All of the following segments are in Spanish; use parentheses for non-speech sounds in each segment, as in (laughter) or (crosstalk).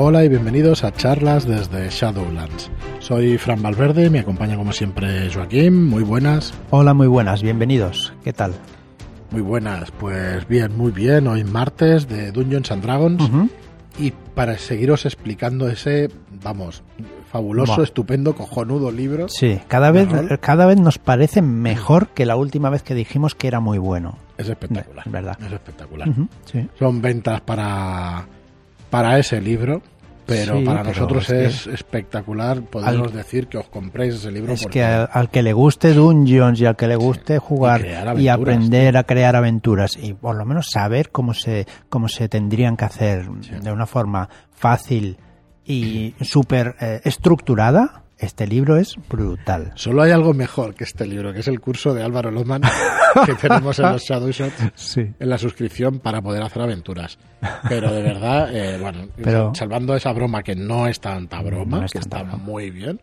Hola y bienvenidos a charlas desde Shadowlands. Soy Fran Valverde me acompaña como siempre Joaquín. Muy buenas. Hola, muy buenas, bienvenidos. ¿Qué tal? Muy buenas, pues bien, muy bien. Hoy martes de Dungeons and Dragons. Y para seguiros explicando ese, vamos, fabuloso, estupendo, cojonudo libro. Sí, cada ¿De vez, rol? cada vez nos parece mejor que la última vez que dijimos que era muy bueno. Es espectacular. Es verdad. Es espectacular. Sí. Son ventas para, para ese libro, pero Sí, para pero nosotros es que- espectacular poderos Al- decir que os compréis ese libro. Es porque- que al, al que le guste Dungeons y al que le guste jugar Y aprender a crear aventuras y por lo menos saber cómo se, cómo se tendrían que hacer de una forma fácil y súper eh, estructurada, este libro es brutal. Solo hay algo mejor que este libro, que es el curso de Álvaro Lozman (laughs) que tenemos en los Shadow Shots Sí. en la suscripción para poder hacer aventuras. Pero de verdad, eh, bueno, Pero- salvando esa broma que no es tanta broma, No es que tanta está broma. muy bien.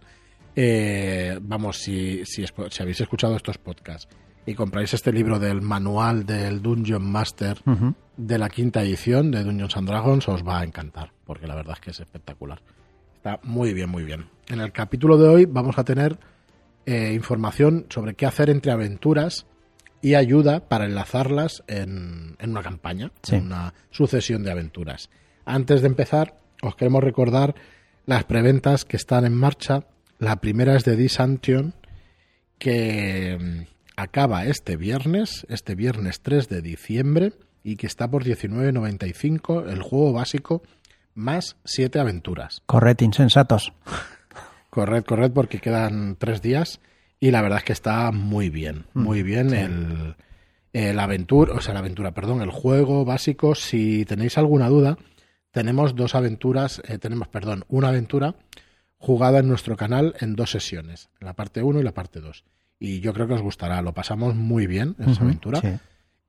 eh, vamos, si, si, si habéis escuchado estos podcasts y compráis este libro del manual del Dungeon Master de la quinta edición de Dungeons and Dragons, os va a encantar, porque la verdad es que es espectacular. Está muy bien, muy bien. En el capítulo de hoy vamos a tener eh, información sobre qué hacer entre aventuras y ayuda para enlazarlas en, en una campaña, Sí. en una sucesión de aventuras. Antes de empezar, os queremos recordar las preventas que están en marcha. La primera es de Disantion, que mm, acaba este viernes, este viernes 3 de diciembre, y que está por 19.95 el juego básico más 7 aventuras. Corred, insensatos. Corred, corred, porque quedan tres días y la verdad es que está muy bien, muy bien el, el aventura, o sea, la aventura, perdón, el juego básico. Si tenéis alguna duda, tenemos dos aventuras, eh, tenemos, perdón, una aventura jugada en nuestro canal en dos sesiones, la parte 1 y la parte 2. Y yo creo que os gustará, lo pasamos muy bien en esa aventura sí.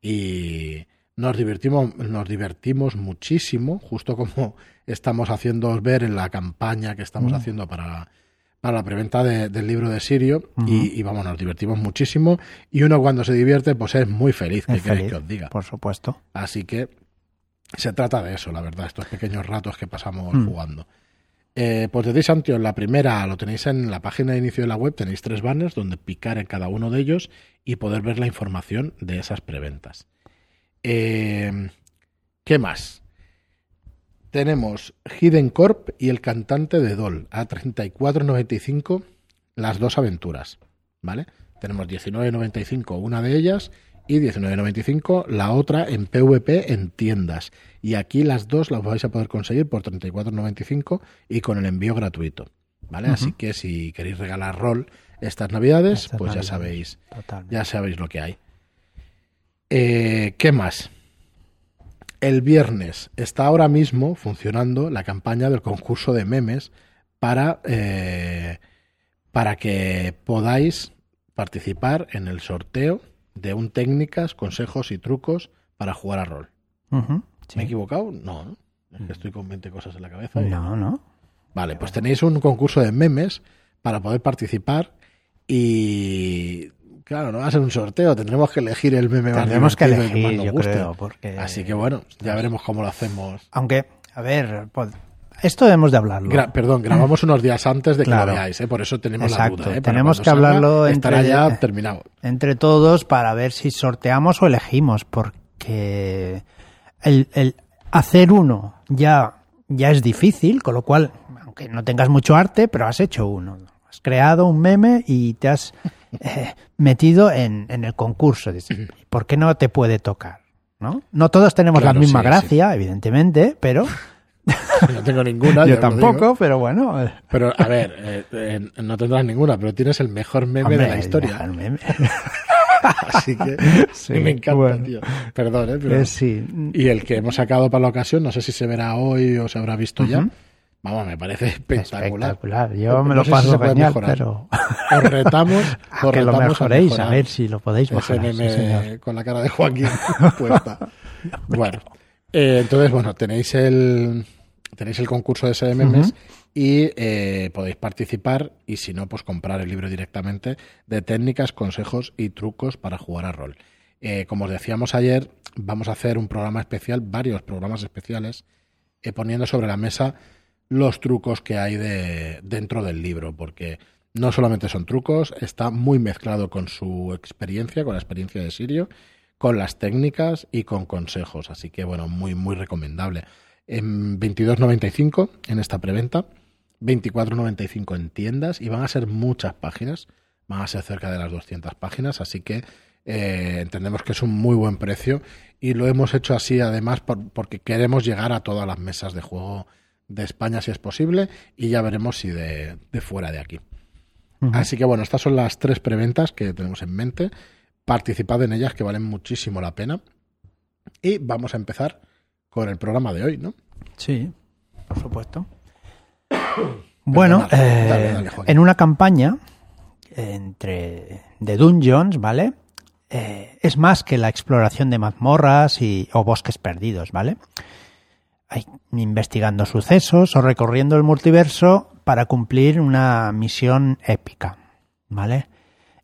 y nos divertimos, nos divertimos muchísimo, justo como (laughs) estamos haciendo ver en la campaña que estamos Mm. haciendo para, para la preventa de- del libro de Sirio. Y, y vamos, nos divertimos muchísimo. Y uno cuando se divierte, pues es muy feliz, que queréis que os diga. Por supuesto. Así que se trata de eso, la verdad, estos pequeños ratos que pasamos Mm. jugando. Eh, pues de Disantion, la primera lo tenéis en la página de inicio de la web, tenéis tres banners donde picar en cada uno de ellos y poder ver la información de esas preventas. Eh, ¿Qué más? Tenemos Hidden Corp y el cantante de Doll a 34.95 las dos aventuras, ¿vale? Tenemos 19.95 una de ellas y 19.95 la otra en PvP en tiendas. Y aquí las dos las vais a poder conseguir por 34.95 y con el envío gratuito, ¿vale? Así que si queréis regalar rol estas navidades, Estas pues ya sabéis, Totalmente. ya sabéis lo que hay. Eh, ¿Qué más? El viernes está ahora mismo funcionando la campaña del concurso de memes para, eh, para que podáis participar en el sorteo de un técnicas, consejos y trucos para jugar a rol. Sí. ¿Me he equivocado? No, ¿no? Es que estoy con 20 cosas en la cabeza. y- No, no. Vale, pues tenéis un concurso de memes para poder participar y claro, no va a ser un sorteo, tendremos que elegir el meme más Tendremos que divertido y más elegir, nos yo guste. creo, porque... Así que bueno, ya veremos cómo lo hacemos. Aunque, a ver, pod- esto debemos de hablarlo. Gra- perdón, grabamos unos días antes de que Claro. lo veáis, ¿eh? por eso tenemos Exacto, la duda. ¿eh? Tenemos que salga, hablarlo Estará entre- ya terminado. Entre todos para ver si sorteamos o elegimos, porque el, el hacer uno ya, ya es difícil, con lo cual, aunque no tengas mucho arte, pero has hecho uno. Has creado un meme y te has eh, metido en, en el concurso. ¿Por qué no te puede tocar? ¿No? No todos tenemos Claro, la misma sí, gracia, evidentemente, pero (laughs) No tengo ninguna. (laughs) yo tampoco, pero bueno. Pero a ver, eh, eh, no tendrás ninguna, pero tienes el mejor meme hombre, de la historia. el meme. (laughs) Así que Sí, me encanta, bueno. tío. Perdón, ¿eh? Pero... Eh, sí. Y el que hemos sacado para la ocasión, no sé si se verá hoy o se habrá visto ya. Vamos, me parece espectacular. Espectacular. Yo me lo si paso puede genial, pero Os retamos, a (laughs) os que lo mejoréis, a, ver si lo podéis mejorar. sí, señor. con la cara de Joaquín (laughs) puesta. Bueno, eh, entonces, bueno, tenéis el tenéis el concurso de de memes Ujú. y eh, podéis participar y si no, pues comprar el libro directamente de técnicas, consejos y trucos para jugar a rol. Eh, como os decíamos ayer, vamos a hacer un programa especial, varios programas especiales, eh, poniendo sobre la mesa los trucos que hay de, dentro del libro, porque no solamente son trucos, está muy mezclado con su experiencia, con la experiencia de Sirio, con las técnicas y con consejos. Así que, bueno, muy, muy recomendable. En 22.95 en esta preventa, 24.95 en tiendas y van a ser muchas páginas, van a ser cerca de las 200 páginas, así que eh, entendemos que es un muy buen precio y lo hemos hecho así además porque queremos llegar a todas las mesas de juego de España si es posible y ya veremos si de, fuera de aquí. Así que bueno, estas son las tres preventas que tenemos en mente. Participad en ellas que valen muchísimo la pena. Y vamos a empezar con el programa de hoy, ¿no? Sí, por supuesto. (coughs) bueno, eh, en una campaña entre de Dungeons, ¿vale? Eh, es más que la exploración de mazmorras y, o bosques perdidos, ¿vale? Hay, investigando sucesos o recorriendo el multiverso para cumplir una misión épica, ¿vale?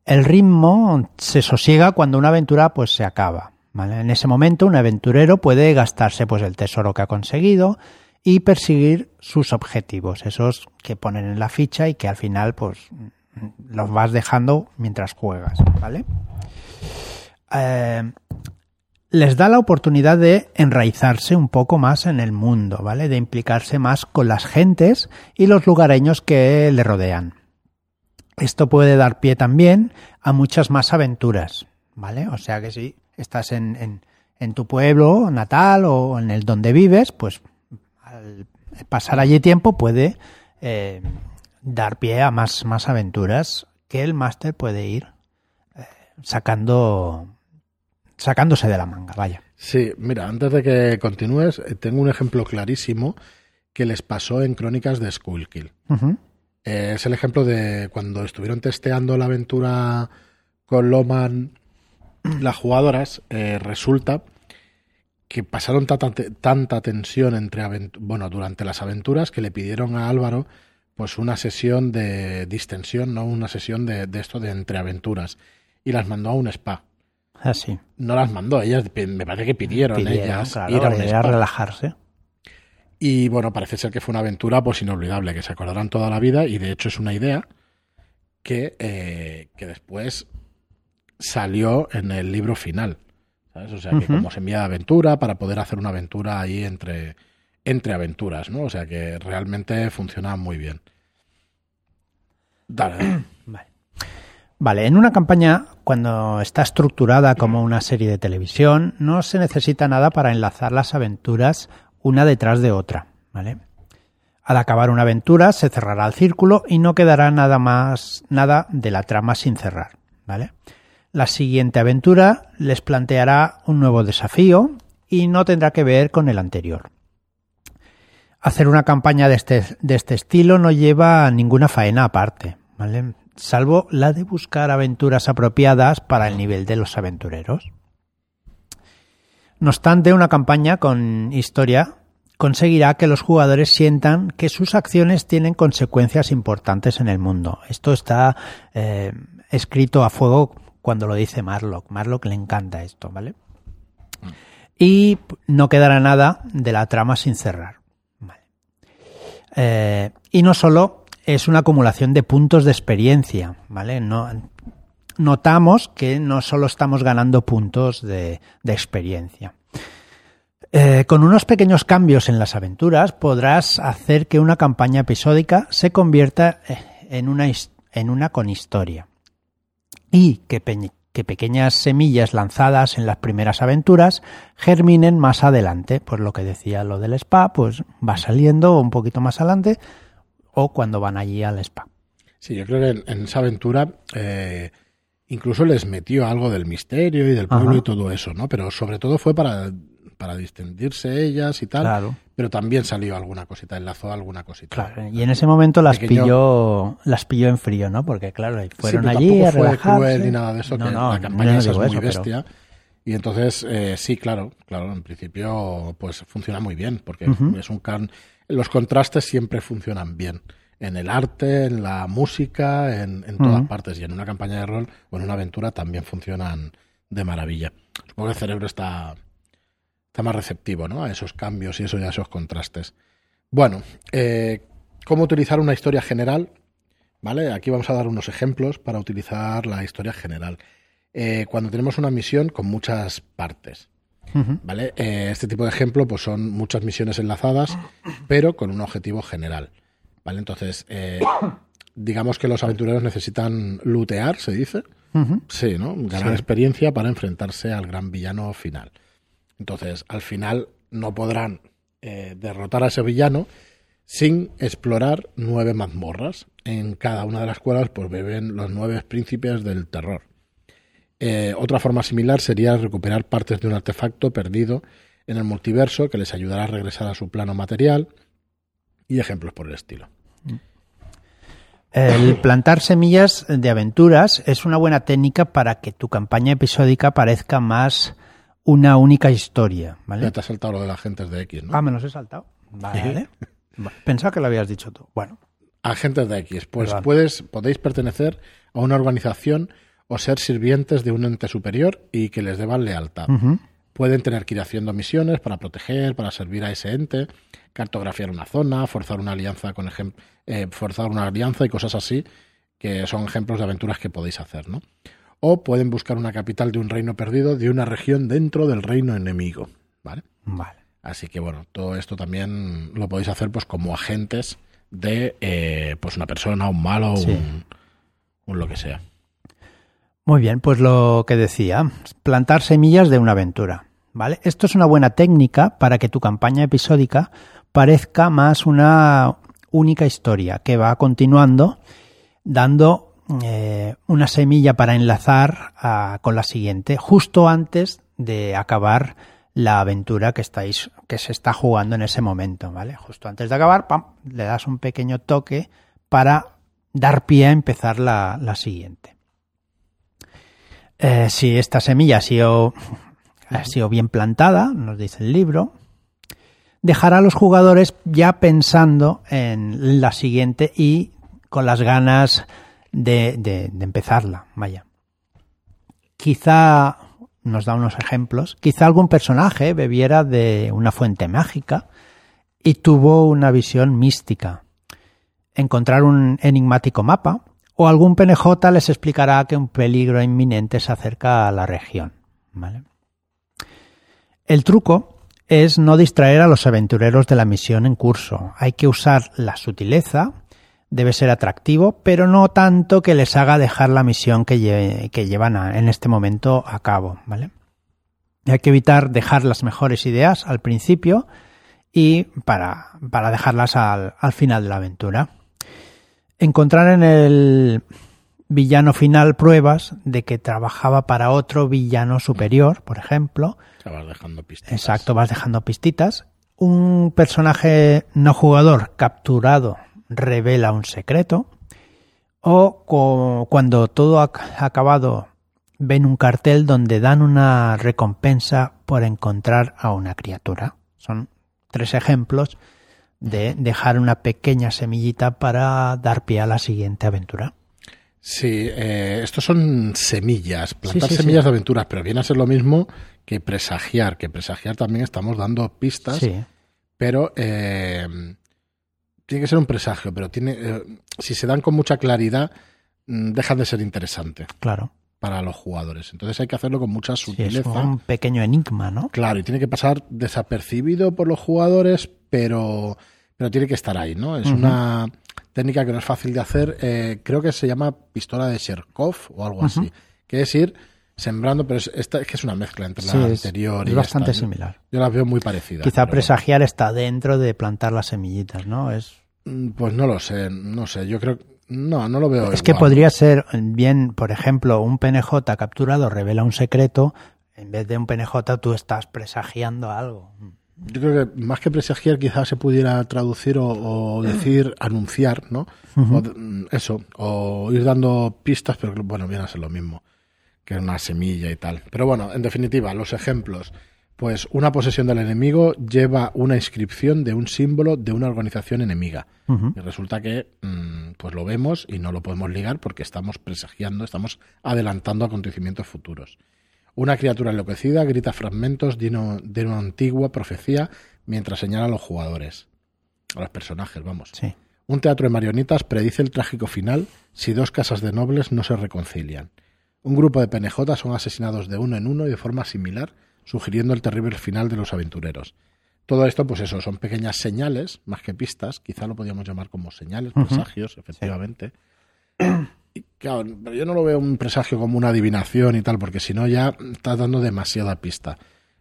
El ritmo se sosiega cuando una aventura pues se acaba, ¿vale? En ese momento un aventurero puede gastarse pues el tesoro que ha conseguido y perseguir sus objetivos, esos que ponen en la ficha y que al final pues los vas dejando mientras juegas, ¿vale? Eh, les da la oportunidad de enraizarse un poco más en el mundo, ¿vale? De implicarse más con las gentes y los lugareños que le rodean. Esto puede dar pie también a muchas más aventuras, ¿vale? O sea que si estás en, en, tu pueblo natal o en el donde vives, pues al pasar allí tiempo puede eh, dar pie a más, más aventuras que el máster puede ir eh, sacando sacándose de la manga, vaya. Sí, mira, antes de que continúes, eh, tengo un ejemplo clarísimo que les pasó en Crónicas de Skullkill. Eh, es el ejemplo de cuando estuvieron testeando la aventura con Loman, las jugadoras, eh, resulta que pasaron tanta, tanta tensión entre bueno, durante las aventuras que le pidieron a Álvaro pues una sesión de distensión, no una sesión de, de esto de entreaventuras y las mandó a un spa. Ah, sí. No las mandó, ellas me parece que pidieron, ellas ir a, relajarse. Y bueno, parece ser que fue una aventura pues inolvidable, que se acordarán toda la vida y de hecho es una idea que, eh, que después salió en el libro final. ¿sabes? O sea, que como se envía de aventura para poder hacer una aventura ahí entre, entre aventuras, ¿no? O sea que realmente funciona muy bien. Dale. (clears throat) Vale. Vale, en una campaña, cuando está estructurada como una serie de televisión, no se necesita nada para enlazar las aventuras una detrás de otra, ¿vale? Al acabar una aventura se cerrará el círculo y no quedará nada más, nada de la trama sin cerrar, ¿vale? La siguiente aventura les planteará un nuevo desafío y no tendrá que ver con el anterior. Hacer una campaña de este, de este estilo no lleva ninguna faena aparte, ¿vale? Salvo la de buscar aventuras apropiadas para el nivel de los aventureros. No obstante, una campaña con historia conseguirá que los jugadores sientan que sus acciones tienen consecuencias importantes en el mundo. Esto está eh, escrito a fuego cuando lo dice Marlock. Marlock le encanta esto, ¿vale? Y no quedará nada de la trama sin cerrar. Eh, y no solo es una acumulación de puntos de experiencia, ¿vale? No, notamos que no solo estamos ganando puntos de, experiencia. Eh, con unos pequeños cambios en las aventuras podrás hacer que una campaña episódica se convierta eh, en una, con historia y que, que pequeñas semillas lanzadas en las primeras aventuras germinen más adelante. Pues lo que decía lo del spa, pues va saliendo un poquito más adelante o cuando van allí al spa. Sí, yo creo que en, esa aventura eh, incluso les metió algo del misterio y del pueblo y todo eso, ¿no? Pero sobre todo fue para, para distendirse ellas y tal. Claro. Pero también salió alguna cosita, enlazó alguna cosita. Claro, y en ese momento las pilló las pilló en frío, ¿no? Porque claro, fueron allí a fue cruel ni nada de eso, que la campaña es muy bestia. Y entonces, eh, sí, claro, claro, en principio, pues funciona muy bien, porque es un can los contrastes siempre funcionan bien. En el arte, en la música, en, todas partes. Y en una campaña de rol o en una aventura también funcionan de maravilla. Supongo que el cerebro está, está más receptivo ¿no? a esos cambios y eso, y a esos contrastes. Bueno, eh, ¿cómo utilizar una historia general? ¿Vale? Aquí vamos a dar unos ejemplos para utilizar la historia general. Eh, cuando tenemos una misión con muchas partes. ¿Vale? Eh, este tipo de ejemplo pues son muchas misiones enlazadas, pero con un objetivo general. ¿Vale? Entonces, eh, (coughs) digamos que los aventureros necesitan lootear, se dice. Sí, ¿no? Ganar experiencia para enfrentarse al gran villano final. Entonces, al final no podrán derrotar a ese villano sin explorar nueve mazmorras. En cada una de las cuales pues beben los nueve príncipes del terror. Eh, otra forma similar sería recuperar partes de un artefacto perdido en el multiverso que les ayudará a regresar a su plano material y ejemplos por el estilo. El (laughs) plantar semillas de aventuras es una buena técnica para que tu campaña episódica parezca más una única historia. ¿vale? Ya te has saltado lo de las agentes de X, ¿no? Ah, me los he saltado. Vale. (laughs) Pensaba que lo habías dicho tú. Bueno. Agentes de X. Pues puedes, podéis pertenecer a una organización o ser sirvientes de un ente superior y que les deban lealtad. Pueden tener que ir haciendo misiones para proteger, para servir a ese ente, cartografiar una zona, forzar una alianza con eh, forzar una alianza y cosas así, que son ejemplos de aventuras que podéis hacer, ¿no? O pueden buscar una capital de un reino perdido de una región dentro del reino enemigo, ¿vale? Vale. Así que bueno, todo esto también lo podéis hacer pues como agentes de eh, pues una persona, un malo, un, un lo que sea. Muy bien, pues lo que decía, plantar semillas de una aventura. ¿Vale? Esto es una buena técnica para que tu campaña episódica parezca más una única historia que va continuando, dando eh, una semilla para enlazar con la siguiente, justo antes de acabar la aventura que estáis, que se está jugando en ese momento, ¿vale? Justo antes de acabar, pam, le das un pequeño toque para dar pie a empezar la siguiente. Eh, si esta semilla ha sido, bien plantada, nos dice el libro, dejará a los jugadores ya pensando en la siguiente y con las ganas de, de, empezarla. Vaya. Quizá nos da unos ejemplos. Quizá algún personaje bebiera de una fuente mágica y tuvo una visión mística. Encontrar un enigmático mapa o algún PNJ les explicará que un peligro inminente se acerca a la región. El truco es no distraer a los aventureros de la misión en curso. Hay que usar la sutileza, debe ser atractivo, pero no tanto que les haga dejar la misión que, llevan en este momento a cabo. Hay que evitar dejar las mejores ideas al principio y para, dejarlas al final de la aventura encontrar en el villano final pruebas de que trabajaba para otro villano superior, por ejemplo. vas dejando pistitas. Exacto, vas dejando pistitas. Un personaje no jugador capturado revela un secreto. O cuando todo ha acabado ven un cartel donde dan una recompensa por encontrar a una criatura. Son tres ejemplos de dejar una pequeña semillita para dar pie a la siguiente aventura. Sí, eh, estos son semillas, plantar semillas de aventuras, pero viene a ser lo mismo que presagiar, que presagiar también estamos dando pistas, pero eh, tiene que ser un presagio, pero tiene, eh, si se dan con mucha claridad, mm, deja de ser interesante. Claro. Para los jugadores. Entonces hay que hacerlo con mucha sutileza. es un pequeño enigma, ¿no? Claro, y tiene que pasar desapercibido por los jugadores, pero pero tiene que estar ahí, ¿no? Es una técnica que no es fácil de hacer. Eh, creo que se llama pistola de Sherkov o algo así, que es ir sembrando, pero es, esta, es que es una mezcla entre la anterior y es bastante similar. Yo las veo muy parecidas. Quizá presagiar está dentro de plantar las semillitas, ¿no? Es mm, pues no lo sé, no sé. Yo creo no, no lo veo. Es que podría ser bien, por ejemplo, un PNJ capturado revela un secreto, en vez de un PNJ tú estás presagiando algo. Yo creo que más que presagiar quizás se pudiera traducir o, decir (clears throat) anunciar, ¿no? Mm, eso, o ir dando pistas, pero bueno, viene a ser lo mismo que una semilla y tal. Pero bueno, en definitiva, los ejemplos. Pues una posesión del enemigo lleva una inscripción de un símbolo de una organización enemiga. Y resulta que mm, pues lo vemos y no lo podemos ligar porque estamos presagiando, estamos adelantando acontecimientos futuros. Una criatura enloquecida grita fragmentos de, una antigua profecía mientras señala a los jugadores. a los personajes, vamos. Sí. Un teatro de marionetas predice el trágico final si dos casas de nobles no se reconcilian. Un grupo de penejotas son asesinados de uno en uno y de forma similar, sugiriendo el terrible final de los aventureros. Todo esto, pues eso, son pequeñas señales, más que pistas, quizá lo podríamos llamar como señales, Ujú. presagios, efectivamente. Y, claro, pero yo no lo veo un presagio como una adivinación y tal, porque si no ya estás dando demasiada pista.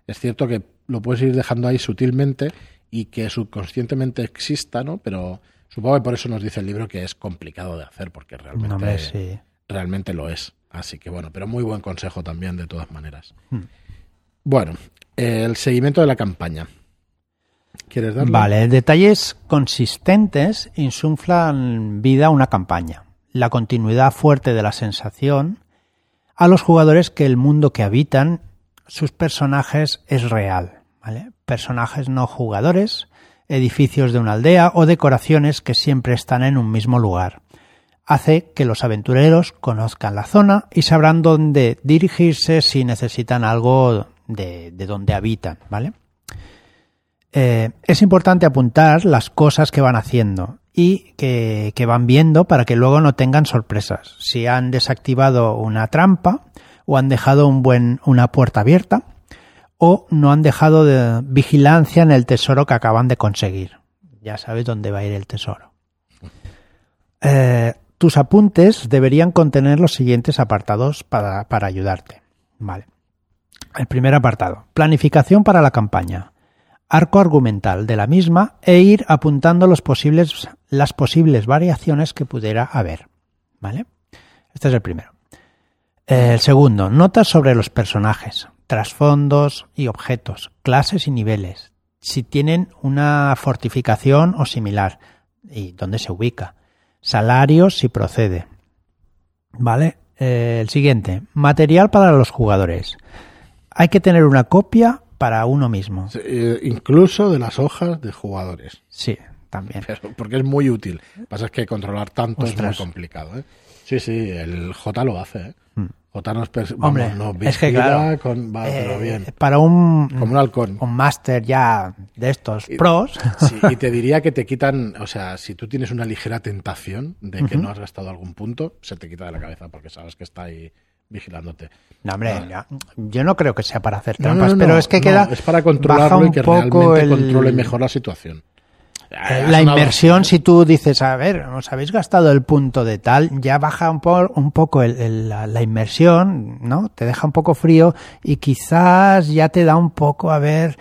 Es cierto que lo puedes ir dejando ahí sutilmente y que subconscientemente exista, ¿no? Pero supongo que por eso nos dice el libro que es complicado de hacer, porque realmente, No, hombre, sí. realmente lo es. Así que bueno, pero muy buen consejo también, de todas maneras. Hmm. Bueno, el seguimiento de la campaña. ¿Quieres darle? Vale, detalles consistentes insuflan vida a una campaña. La continuidad fuerte de la sensación a los jugadores que el mundo que habitan sus personajes es real. Personajes no jugadores, edificios de una aldea o decoraciones que siempre están en un mismo lugar. Hace que los aventureros conozcan la zona y sabrán dónde dirigirse si necesitan algo de, de donde habitan, ¿vale? Eh, es importante apuntar las cosas que van haciendo y que, van viendo para que luego no tengan sorpresas. Si han desactivado una trampa o han dejado un buen, una puerta abierta o no han dejado de vigilancia en el tesoro que acaban de conseguir. Ya sabes dónde va a ir el tesoro. Eh, tus apuntes deberían contener los siguientes apartados para, para ayudarte. Vale. El primer apartado. Planificación para la campaña arco argumental de la misma e ir apuntando las posibles variaciones que pudiera haber. ¿Vale? Este es el primero. El segundo, notas sobre los personajes, trasfondos y objetos, clases y niveles, si tienen una fortificación o similar, y dónde se ubica, salarios si procede. ¿Vale? Eh, el siguiente, material para los jugadores. Hay que tener una copia para uno mismo. Eh, incluso de las hojas de jugadores. Sí, también. Pero- porque es muy útil. Lo que pasa es que controlar tanto Ostras. es muy complicado. ¿eh? Sí, sí, el J lo hace. ¿eh? Mm. J nos, Hombre, nos es que claro, con- va, pero eh, bien. para un, Como un halcón. un máster ya de estos Y- pros, (laughs) Sí, y te (laughs) diría que te quitan, o sea, si tú tienes una ligera tentación de que no has gastado algún punto, se te quita de la cabeza porque sabes que está ahí vigilándote. no, hombre, ya- yo no creo que sea para hacer No, no, trampas, no, pero es que queda es para controlarlo y que realmente el- controle mejor la situación. Eh, Ha la inmersión, si tú dices, a ver, os habéis gastado el punto de tal, ya baja un, po- un poco el- el- la, la inmersión, ¿no? Te deja un poco frío y quizás ya te da un poco a ver,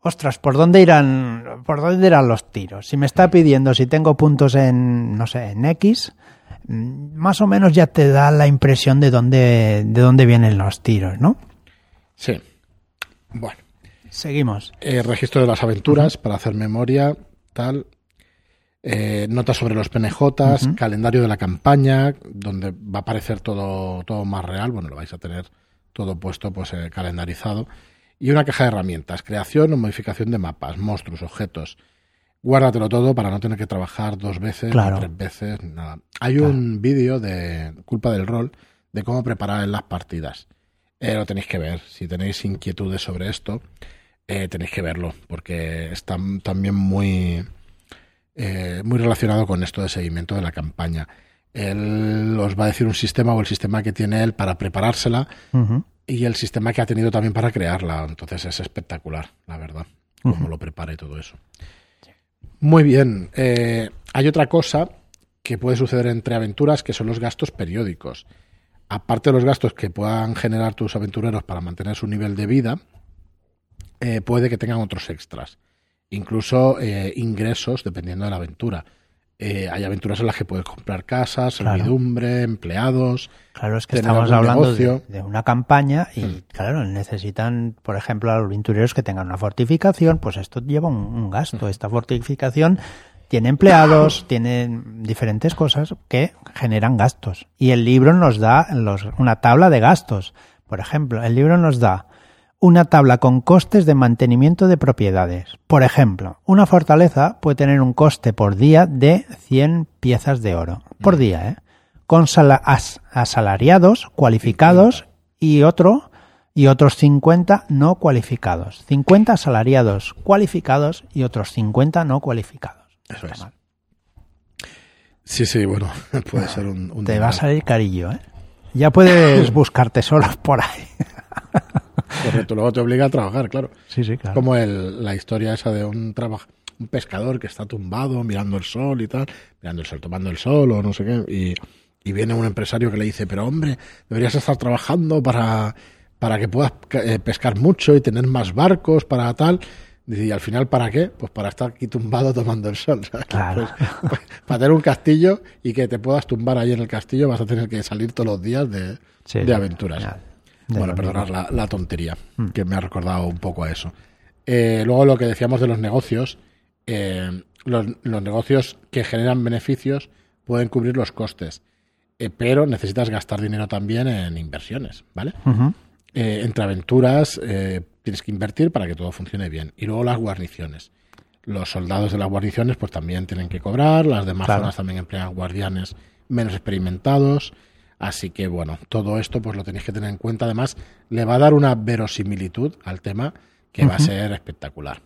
ostras, ¿por dónde irán, por dónde irán los tiros? Si me está pidiendo si tengo puntos en, no sé, en X, más o menos ya te da la impresión de dónde, de dónde vienen los tiros, ¿no? Sí. Bueno. Seguimos. Eh, registro de las aventuras para hacer memoria, tal. Eh, notas sobre los PNJs, calendario de la campaña, donde va a aparecer todo, todo más real. Bueno, lo vais a tener todo puesto, pues eh, calendarizado. Y una caja de herramientas, creación o modificación de mapas, monstruos, objetos. Guárdatelo todo para no tener que trabajar dos veces, Claro. tres veces, nada. Hay Claro. un vídeo de culpa del rol de cómo preparar las partidas. Eh, lo tenéis que ver. Si tenéis inquietudes sobre esto, eh, tenéis que verlo, porque está también muy, eh, muy relacionado con esto de seguimiento de la campaña. Él os va a decir un sistema o el sistema que tiene él para preparársela y el sistema que ha tenido también para crearla. Entonces es espectacular, la verdad, cómo lo prepara y todo eso. Muy bien. eh, hay otra cosa que puede suceder entre aventuras que son los gastos periódicos. Aparte de los gastos que puedan generar tus aventureros para mantener su nivel de vida, eh, puede que tengan otros extras. Incluso eh, ingresos dependiendo de la aventura. Eh, hay aventuras en las que puedes comprar casas, Claro. servidumbre, empleados. Claro, es que estamos hablando de, una campaña y, Hmm. claro, necesitan, por ejemplo, a los aventureros que tengan una fortificación, pues esto lleva un, un Hmm. gasto. Esta fortificación tiene empleados, tiene diferentes cosas que generan gastos. Y el libro nos da los- una tabla de gastos. Por ejemplo, el libro nos da una tabla con costes de mantenimiento de propiedades. Por ejemplo, una fortaleza puede tener un coste por día de 100 piezas de oro. Por día, ¿eh? Con sala- as- asalariados, cualificados y otro y otros 50 no cualificados. 50 asalariados cualificados y otros 50 no cualificados. Eso es. Sí, sí, bueno, (laughs) puede ser un... un Te va a salir carillo, ¿eh? Ya puedes buscar tesoros por ahí. (laughs) Correcto, luego te obliga a trabajar, claro. Sí, sí, claro. Como el, la historia esa de un trabajo, un pescador que está tumbado mirando el sol y tal, mirando el sol, tomando el sol o no sé qué, y, y viene un empresario que le dice, pero hombre, deberías estar trabajando para, para que puedas eh, pescar mucho y tener más barcos para tal. Y al final, ¿para qué? Pues para estar aquí tumbado tomando el sol. (laughs) ¿sabes? Claro. Pues, pues, para tener un castillo y que te puedas tumbar ahí en el castillo vas a tener que salir todos los días de, Sí, de sí, aventuras. ya, de Bueno, perdonad la, la tontería, Mm. que me ha recordado un poco a eso. Eh, luego lo que decíamos de los negocios, eh, los, los negocios que generan beneficios pueden cubrir los costes, eh, pero necesitas gastar dinero también en inversiones, ¿vale? Ujú. Eh, entre aventuras tienes que invertir para que todo funcione bien. Y luego las guarniciones. Los soldados de las guarniciones pues también tienen que cobrar, las demás Claro. zonas también emplean guardianes menos experimentados. Así que bueno, todo esto pues lo tenéis que tener en cuenta. Además, le va a dar una verosimilitud al tema que va a ser espectacular.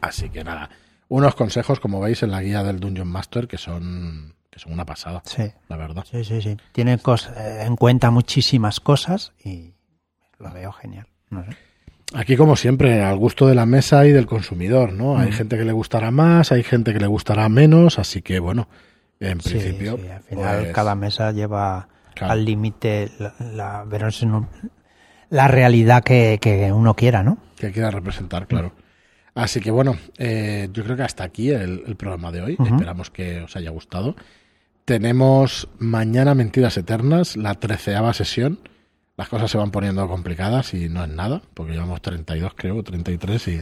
Así que nada, unos consejos como veis en la guía del Dungeon Master que son, que son una pasada, Sí, la verdad. sí, sí, sí. Tiene cos- eh, en cuenta muchísimas cosas y lo veo genial. No sé. Aquí, como siempre, al gusto de la mesa y del consumidor, ¿no? Hay gente que le gustará más, hay gente que le gustará menos, así que, bueno, en principio. sí, al final pues, cada mesa lleva claro. al límite la, la, la realidad que, que uno quiera, ¿no? que quiera representar, claro. Así que, bueno, eh, yo creo que hasta aquí el, el programa de hoy. Esperamos que os haya gustado. Tenemos mañana Mentiras Eternas, la treceava sesión. Las cosas se van poniendo complicadas y no es nada, porque llevamos 32, creo, 33 y,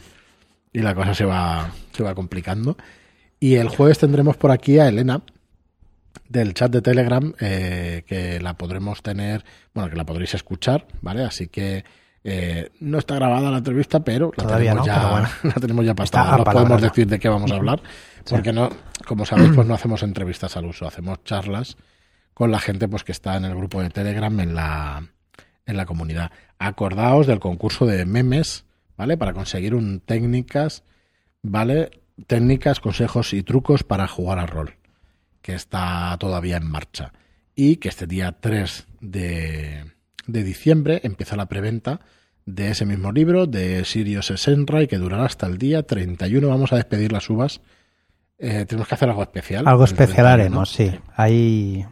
y la cosa se va, se va complicando. Y el jueves tendremos por aquí a Elena del chat de Telegram, eh, que la podremos tener, bueno, que la podréis escuchar, ¿vale? Así que eh, no está grabada la entrevista, pero la Todavía tenemos no, ya, pero bueno. (laughs) la tenemos ya Está pasada. No podemos decir de qué vamos a hablar, porque no, como sabéis, pues no hacemos entrevistas al uso, hacemos charlas con la gente pues que está en el grupo de Telegram en la en la comunidad. Acordaos del concurso de memes, ¿vale? Para conseguir un técnicas, ¿vale? Técnicas, consejos y trucos para jugar al rol, que está todavía en marcha. Y que este día 3 de, de diciembre empieza la preventa de ese mismo libro, de Sirius Senra, y que durará hasta el día 31. Vamos a despedir las uvas. Eh, tenemos que hacer algo especial. Algo especial 31, haremos, sí. Ahí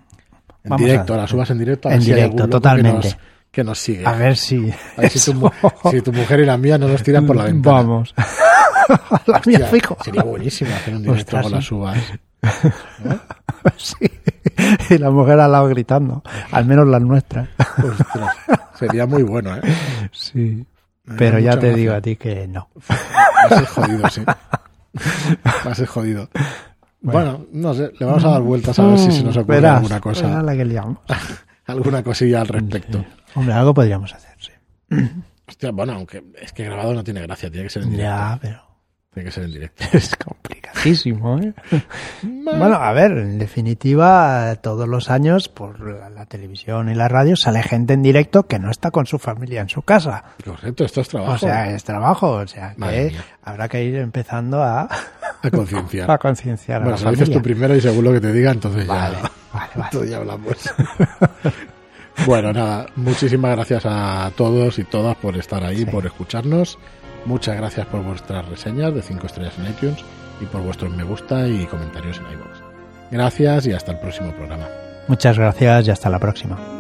En Vamos directo, a- las uvas en directo. a en ver si hay directo, totalmente. Que nos, que nos sigue. a ver si. A ver si tu, si mujer y la mía no nos tiran por la ventana. Vamos. (laughs) la mía Hostia, fijo. Sería buenísimo hacer un directo Ostras, con las uvas. ¿Eh? (laughs) sí. Y la mujer al lado gritando. Al menos las nuestras. Ostras, sería muy bueno, ¿eh? Sí. Pero ya te gracia. digo a ti que no. Va a ser jodido, sí. Va a ser jodido. Bueno, no sé, le vamos a dar vueltas a ver si se nos ocurre Verás, alguna cosa, la que liamos. (laughs) alguna cosilla al respecto. Hombre, algo podríamos hacer, sí. Hostia, bueno, aunque es que grabado no tiene gracia, tiene que ser en directo. Ya, pero Tiene que ser en directo. (laughs) es complicadísimo, ¿eh? (laughs) Bueno, a ver, en definitiva, todos los años por la, la televisión y la radio sale gente en directo que no está con su familia en su casa. Correcto, esto es trabajo. O sea, es trabajo, o sea, que habrá que ir empezando a, (laughs) a concienciar. a concienciar a Bueno, la si dices tú primero y según lo que te diga, entonces Vale, ya, vale, vale. entonces ya hablamos. bueno, nada, muchísimas gracias a todos y todas por estar ahí, Sí. por escucharnos. Muchas gracias por vuestras reseñas de 5 estrellas en iTunes y por vuestros me gusta y comentarios en iVoox. Gracias y hasta el próximo programa. Muchas gracias y hasta la próxima.